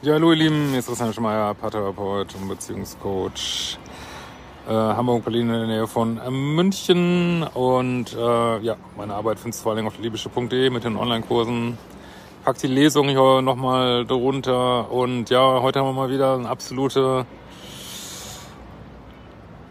Ja, hallo ihr Lieben, hier ist Christian Schmeier, Paartherapeut und Beziehungscoach. Äh, Hamburg, Berlin in der Nähe von äh, München. Und äh, ja, meine Arbeit findest du vor allem auf liebische.de mit den Online-Kursen pack die Lesung hier nochmal drunter. Und ja, heute haben wir mal wieder eine absolute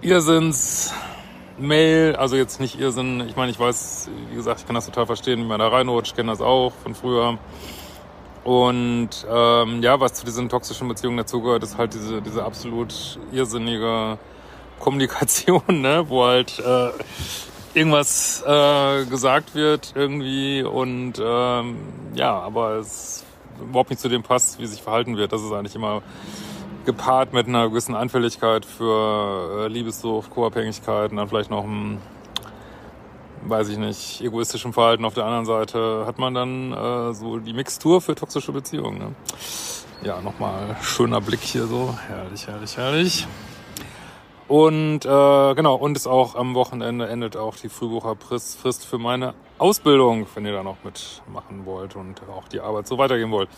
Irrsinns-Mail. Also jetzt nicht Irrsinn. Ich meine, ich weiß, wie gesagt, ich kann das total verstehen, wie man da reinrutscht. Ich kenne das auch von früher. Und ähm, ja, was zu diesen toxischen Beziehungen dazugehört, ist halt diese, diese absolut irrsinnige Kommunikation, ne? wo halt äh, irgendwas äh, gesagt wird irgendwie und ähm, ja, aber es überhaupt nicht zu dem passt, wie sich verhalten wird. Das ist eigentlich immer gepaart mit einer gewissen Anfälligkeit für äh, Liebessucht, Co-Abhängigkeit und dann vielleicht noch ein, weiß ich nicht, egoistischem Verhalten auf der anderen Seite hat man dann äh, so die Mixtur für toxische Beziehungen. Ne? Ja, nochmal schöner Blick hier so. Herrlich, herrlich, herrlich. Und äh, genau, und ist auch am Wochenende endet auch die Frühbucherfrist für meine Ausbildung, wenn ihr da noch mitmachen wollt und auch die Arbeit so weitergehen wollt.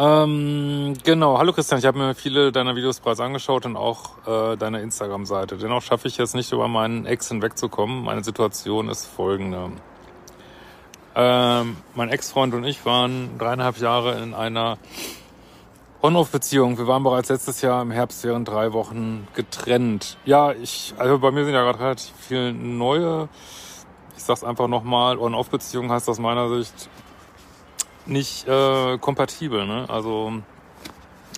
Ähm, genau, hallo Christian, ich habe mir viele deiner Videos bereits angeschaut und auch äh, deine Instagram-Seite. Dennoch schaffe ich es nicht, über meinen Ex hinwegzukommen. Meine Situation ist folgende. Ähm, mein Ex-Freund und ich waren dreieinhalb Jahre in einer On-Off-Beziehung. Wir waren bereits letztes Jahr im Herbst während drei Wochen getrennt. Ja, ich, also bei mir sind ja gerade relativ viele neue, ich sag's einfach nochmal, On-Off-Beziehung heißt aus meiner Sicht nicht äh, kompatibel, ne? Also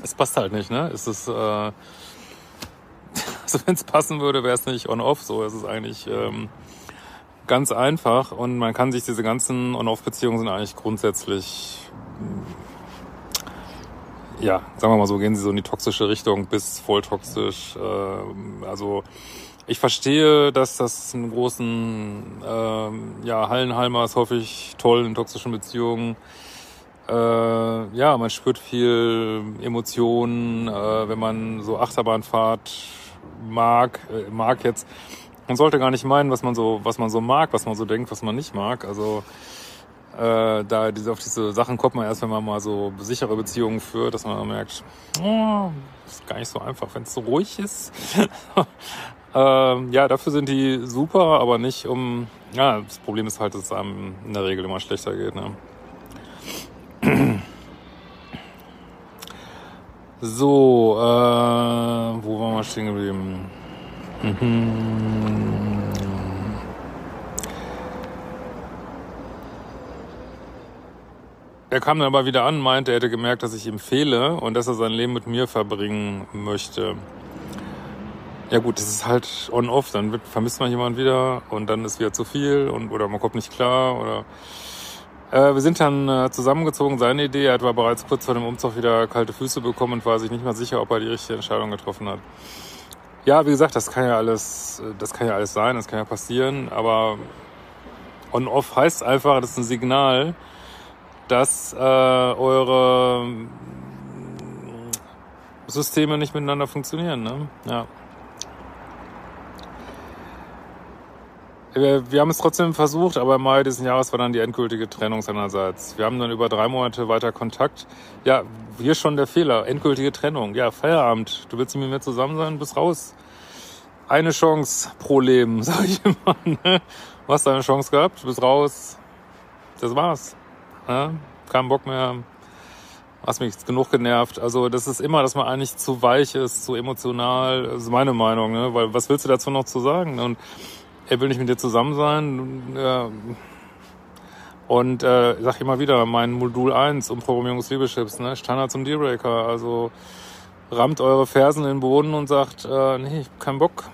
es passt halt nicht, ne? Es ist, äh, also wenn es passen würde, wäre es nicht On-Off so. Es ist eigentlich ähm, ganz einfach und man kann sich diese ganzen On-Off-Beziehungen sind eigentlich grundsätzlich ja, sagen wir mal so, gehen sie so in die toxische Richtung bis voll toxisch. Äh, also ich verstehe, dass das einen großen äh, ja, Hallenhalmer ist häufig toll in toxischen Beziehungen. Äh, ja, man spürt viel Emotionen, äh, wenn man so Achterbahnfahrt mag, äh, mag jetzt. Man sollte gar nicht meinen, was man so, was man so mag, was man so denkt, was man nicht mag. Also äh, da diese, auf diese Sachen kommt man erst, wenn man mal so sichere Beziehungen führt, dass man merkt, oh, ist gar nicht so einfach, wenn es so ruhig ist. ähm, ja, dafür sind die super, aber nicht um. Ja, das Problem ist halt, dass es einem in der Regel immer schlechter geht. Ne? So, äh, wo waren wir stehen geblieben? Mhm. Er kam dann aber wieder an, meinte, er hätte gemerkt, dass ich ihm fehle und dass er sein Leben mit mir verbringen möchte. Ja gut, das ist halt on-off, dann wird, vermisst man jemanden wieder und dann ist wieder zu viel und oder man kommt nicht klar oder äh, wir sind dann äh, zusammengezogen, seine Idee, er hat aber bereits kurz vor dem Umzug wieder kalte Füße bekommen und war sich nicht mal sicher, ob er die richtige Entscheidung getroffen hat. Ja, wie gesagt, das kann ja alles, das kann ja alles sein, das kann ja passieren, aber on-off heißt einfach, das ist ein Signal, dass äh, eure Systeme nicht miteinander funktionieren. Ne? Ja. Wir, wir haben es trotzdem versucht, aber im Mai diesen Jahres war dann die endgültige Trennung seinerseits. Wir haben dann über drei Monate weiter Kontakt. Ja, hier schon der Fehler. Endgültige Trennung. Ja, Feierabend. Du willst nicht mit mir zusammen sein, bist raus. Eine Chance pro Leben, sag ich immer. Ne? Du hast eine Chance gehabt, bist raus. Das war's. Ja, keinen Bock mehr, hast mich genug genervt. Also das ist immer, dass man eigentlich zu weich ist, zu emotional. Das ist meine Meinung, ne? Weil was willst du dazu noch zu sagen? Und er will nicht mit dir zusammen sein. Und äh, ich sag immer wieder, mein Modul 1 Umprogrammierung des Liebeschips, ne? Standard zum Dealbreaker. Also rammt eure Fersen in den Boden und sagt, äh, nee, ich keinen Bock.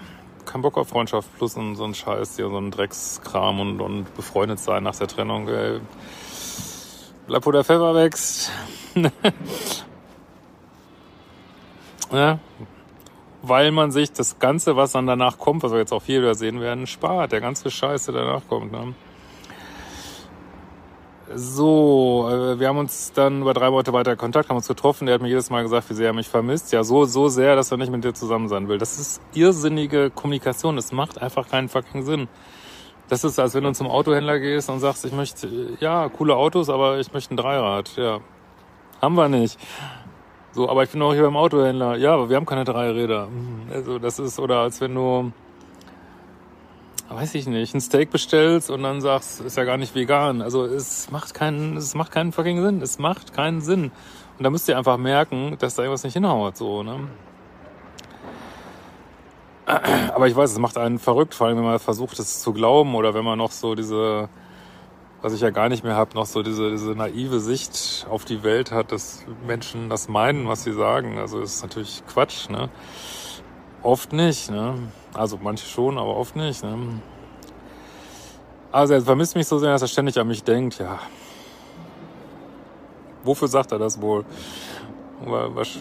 Kein Bock auf Freundschaft plus so ein Scheiß hier, so ein Dreckskram und, und befreundet sein nach der Trennung. Ey bleib wo der Pfeffer wächst. ja, weil man sich das Ganze, was dann danach kommt, was wir jetzt auch hier wieder sehen werden, spart. Der ganze Scheiß, der danach kommt. Ne? So, äh, wir haben uns dann über drei Monate weiter Kontakt, haben uns getroffen. Der hat mir jedes Mal gesagt, wie sehr er mich vermisst. Ja, so, so sehr, dass er nicht mit dir zusammen sein will. Das ist irrsinnige Kommunikation. Das macht einfach keinen fucking Sinn. Das ist, als wenn du zum Autohändler gehst und sagst, ich möchte, ja, coole Autos, aber ich möchte ein Dreirad. Ja, haben wir nicht. So, aber ich bin auch hier beim Autohändler. Ja, aber wir haben keine drei Räder. Hm, also das ist, oder als wenn du, weiß ich nicht, ein Steak bestellst und dann sagst, ist ja gar nicht vegan. Also es macht keinen, es macht keinen fucking Sinn. Es macht keinen Sinn. Und da müsst ihr einfach merken, dass da irgendwas nicht hinhaut, so, ne? Aber ich weiß, es macht einen verrückt, vor allem wenn man versucht, es zu glauben oder wenn man noch so diese, was ich ja gar nicht mehr habe, noch so diese, diese naive Sicht auf die Welt hat, dass Menschen das meinen, was sie sagen. Also ist natürlich Quatsch, ne? Oft nicht, ne? Also manche schon, aber oft nicht, ne? Also er vermisst mich so sehr, dass er ständig an mich denkt, ja. Wofür sagt er das wohl?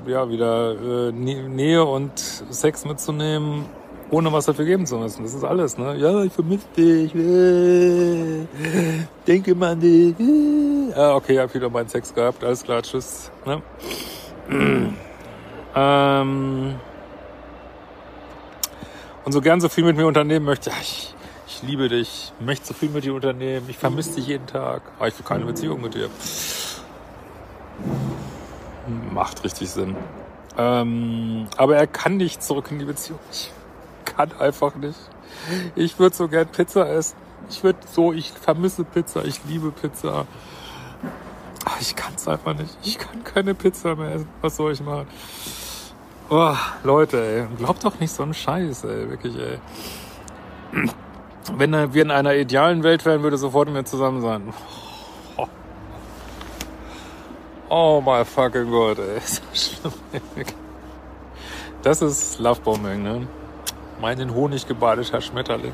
Ja, wieder äh, Nähe und Sex mitzunehmen, ohne was dafür geben zu müssen. Das ist alles, ne? Ja, ich vermisse dich. Äh, denke mal an dich. Äh. Ah, okay, hab wieder meinen Sex gehabt. Alles klar, tschüss. Ne? ähm, und so gern so viel mit mir unternehmen möchte. Ich, ich liebe dich, möchte so viel mit dir unternehmen. Ich vermisse dich jeden Tag. Aber ich will keine Beziehung mit dir. Macht richtig Sinn. Ähm, aber er kann nicht zurück in die Beziehung. Kann einfach nicht. Ich würde so gern Pizza essen. Ich würde so, ich vermisse Pizza, ich liebe Pizza. Ach, ich kann es einfach nicht. Ich kann keine Pizza mehr essen. Was soll ich machen? Oh, Leute, ey, glaubt doch nicht so einen Scheiß, ey, wirklich, ey. Wenn wir in einer idealen Welt wären, würde sofort mit mir zusammen sein. Oh, my fucking God, ey. Das ist Lovebombing, ne? Mein Honig gebadeter Schmetterling.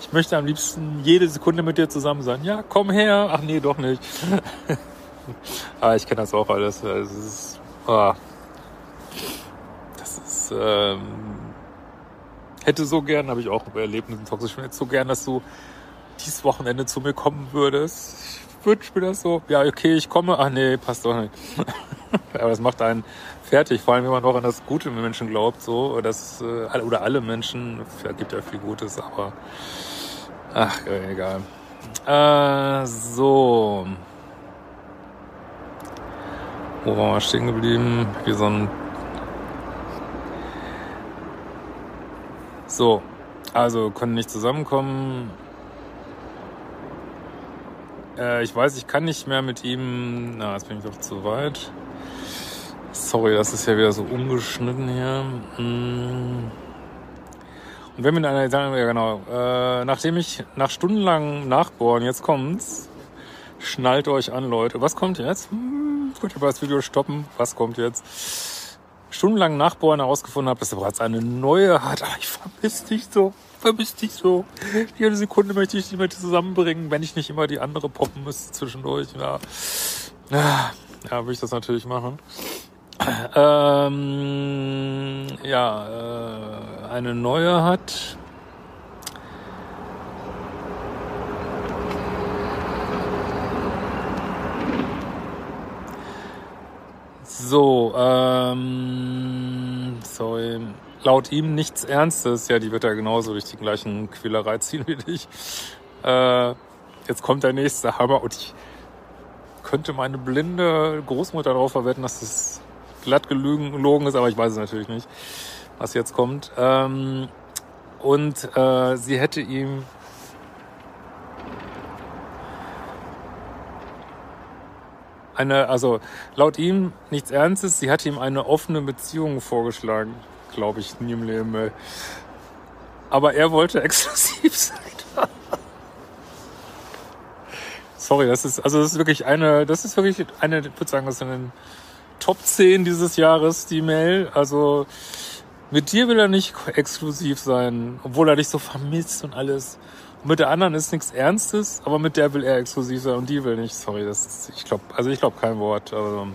Ich möchte am liebsten jede Sekunde mit dir zusammen sein. Ja, komm her. Ach nee, doch nicht. Aber ich kenne das auch alles. Es ist, oh. Das ist, ähm, hätte so gern, habe ich auch erlebt mit dem toxischen, hätte so gern, dass du dieses Wochenende zu mir kommen würdest. Ich wünsche mir das so. Ja, okay, ich komme. Ach nee, passt doch nicht. Aber das macht einen fertig, vor allem wenn man noch an das Gute im Menschen glaubt, so, dass, äh, oder alle Menschen, ja, gibt ja viel Gutes, aber ach, egal. Äh, so. Wo waren wir stehen geblieben? Hier so ein So, also können nicht zusammenkommen. Äh, ich weiß, ich kann nicht mehr mit ihm. Na, jetzt bin ich doch zu weit. Sorry, das ist ja wieder so umgeschnitten hier. Mm. Und wenn wir in einer, ja genau, äh, nachdem ich nach stundenlangem Nachbohren, jetzt kommt's, schnallt euch an, Leute. Was kommt jetzt? Hm, könnt ihr mal das Video stoppen? Was kommt jetzt? Stundenlang Nachbohren herausgefunden habe, dass er bereits eine neue hat. Ach, ich vermisse dich so, vermisse dich so. Jede Sekunde möchte ich die mit zusammenbringen, wenn ich nicht immer die andere poppen müsste zwischendurch. Ja, ja, ja würde ich das natürlich machen. Ähm, ja, äh, eine neue hat. So, ähm, sorry. Laut ihm nichts Ernstes. Ja, die wird ja genauso durch die gleichen Quälerei ziehen wie dich. Äh, jetzt kommt der nächste Hammer und ich könnte meine blinde Großmutter darauf verwetten, dass das glatt gelogen ist, aber ich weiß es natürlich nicht, was jetzt kommt. Ähm, und äh, sie hätte ihm eine, also laut ihm nichts Ernstes, sie hat ihm eine offene Beziehung vorgeschlagen, glaube ich, nie im Leben. Aber er wollte exklusiv sein. Sorry, das ist, also das ist wirklich eine, das ist wirklich eine, ich würde sagen, das ist eine Top 10 dieses Jahres, die Mail. Also mit dir will er nicht exklusiv sein, obwohl er dich so vermisst und alles. mit der anderen ist nichts Ernstes, aber mit der will er exklusiv sein und die will nicht. Sorry, das ich glaube, also ich glaube kein Wort. Also,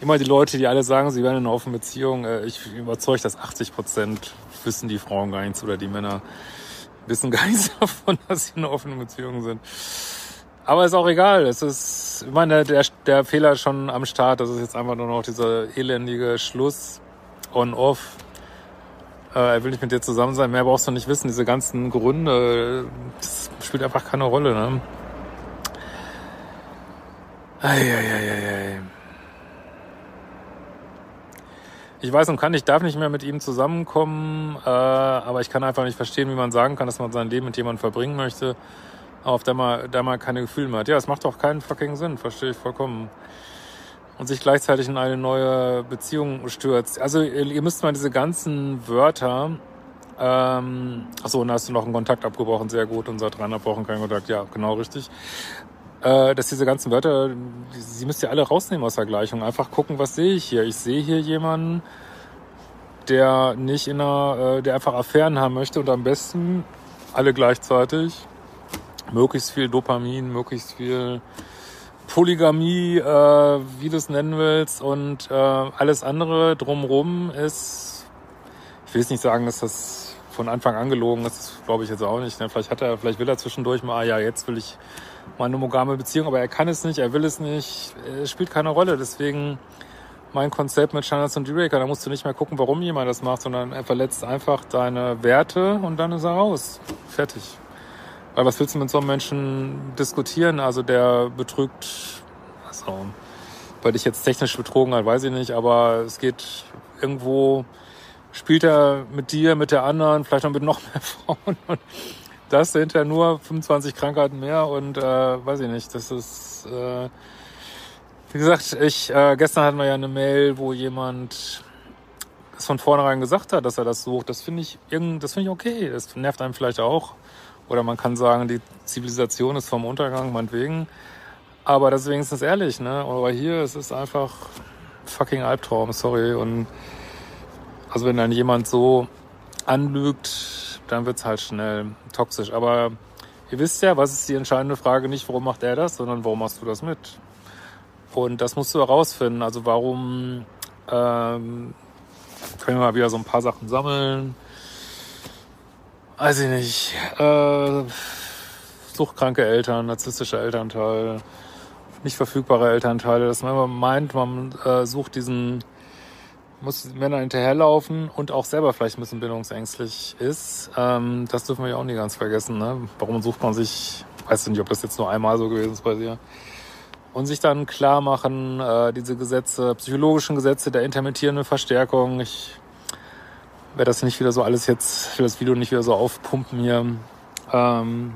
immer die Leute, die alle sagen, sie wären in einer offenen Beziehung, äh, ich bin überzeugt, dass 80 Prozent wissen die Frauen gar nichts oder die Männer wissen gar nichts davon, dass sie in einer offenen Beziehung sind. Aber ist auch egal. Es ist, ich meine, der, der Fehler ist schon am Start. Das ist jetzt einfach nur noch dieser elendige Schluss on-off. Äh, er will nicht mit dir zusammen sein. Mehr brauchst du nicht wissen. Diese ganzen Gründe, das spielt einfach keine Rolle. Ne? Eieieiei. Ich weiß und kann, ich darf nicht mehr mit ihm zusammenkommen, äh, aber ich kann einfach nicht verstehen, wie man sagen kann, dass man sein Leben mit jemandem verbringen möchte, auf der man, der man keine Gefühle mehr hat. Ja, es macht doch keinen fucking Sinn, verstehe ich vollkommen und sich gleichzeitig in eine neue Beziehung stürzt. Also ihr müsst mal diese ganzen Wörter, ähm, achso, und da hast du noch einen Kontakt abgebrochen, sehr gut, und seit dreieinhalb Wochen kein Kontakt, ja, genau richtig. Äh, dass diese ganzen Wörter, die, sie müsst ihr alle rausnehmen aus der Gleichung. Einfach gucken, was sehe ich hier. Ich sehe hier jemanden, der nicht in einer, äh, der einfach Affären haben möchte und am besten alle gleichzeitig. Möglichst viel Dopamin, möglichst viel Polygamie, äh, wie du es nennen willst, und äh, alles andere drumrum ist, ich will jetzt nicht sagen, dass das von Anfang an gelogen ist, glaube ich jetzt auch nicht. Ne? Vielleicht hat er, vielleicht will er zwischendurch mal, ah, ja, jetzt will ich mal eine monogame Beziehung, aber er kann es nicht, er will es nicht, es spielt keine Rolle. Deswegen mein Konzept mit Standards und Dealbreaker, da musst du nicht mehr gucken, warum jemand das macht, sondern er verletzt einfach deine Werte und dann ist er raus. Fertig. Weil was willst du mit so einem Menschen diskutieren? Also der betrügt, also, weil dich jetzt technisch betrogen hat, weiß ich nicht, aber es geht irgendwo, spielt er mit dir, mit der anderen, vielleicht noch mit noch mehr Frauen und das hinterher nur 25 Krankheiten mehr und äh, weiß ich nicht, das ist, äh, wie gesagt, ich, äh, gestern hatten wir ja eine Mail, wo jemand es von vornherein gesagt hat, dass er das sucht. Das finde ich, das finde ich okay. Das nervt einem vielleicht auch. Oder man kann sagen, die Zivilisation ist vom Untergang, meinetwegen. Aber das ist wenigstens ehrlich, ne? Aber hier, es ist einfach fucking Albtraum, sorry. Und also wenn dann jemand so anlügt, dann wird's halt schnell toxisch. Aber ihr wisst ja, was ist die entscheidende Frage? Nicht, warum macht er das, sondern warum machst du das mit? Und das musst du herausfinden. Also warum ähm, können wir mal wieder so ein paar Sachen sammeln? Weiß ich nicht, äh, suchtkranke Eltern, narzisstische Elternteil, nicht verfügbare Elternteile, dass man immer meint, man äh, sucht diesen, muss Männer hinterherlaufen und auch selber vielleicht ein bisschen bindungsängstlich ist. Ähm, das dürfen wir ja auch nie ganz vergessen. Ne? Warum sucht man sich, weiß nicht, ob das jetzt nur einmal so gewesen ist bei dir. Und sich dann klar machen, äh, diese Gesetze, psychologischen Gesetze der intermittierenden Verstärkung. Ich werde das nicht wieder so alles jetzt für das Video nicht wieder so aufpumpen hier. Ähm,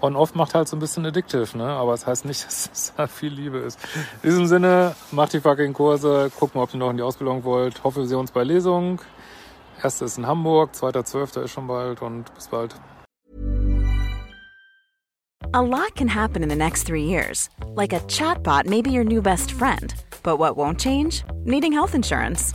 On-Off macht halt so ein bisschen addictive, ne? Aber es das heißt nicht, dass es da viel Liebe ist. In diesem Sinne, macht die fucking Kurse, guckt mal, ob ihr noch in die Ausbildung wollt. Hoffe, wir sehen uns bei Lesung. Erste ist in Hamburg, zweiter, zwölfter ist schon bald und bis bald. A lot can happen in the next three years. Like a chatbot may be your new best friend. But what won't change? Needing health insurance.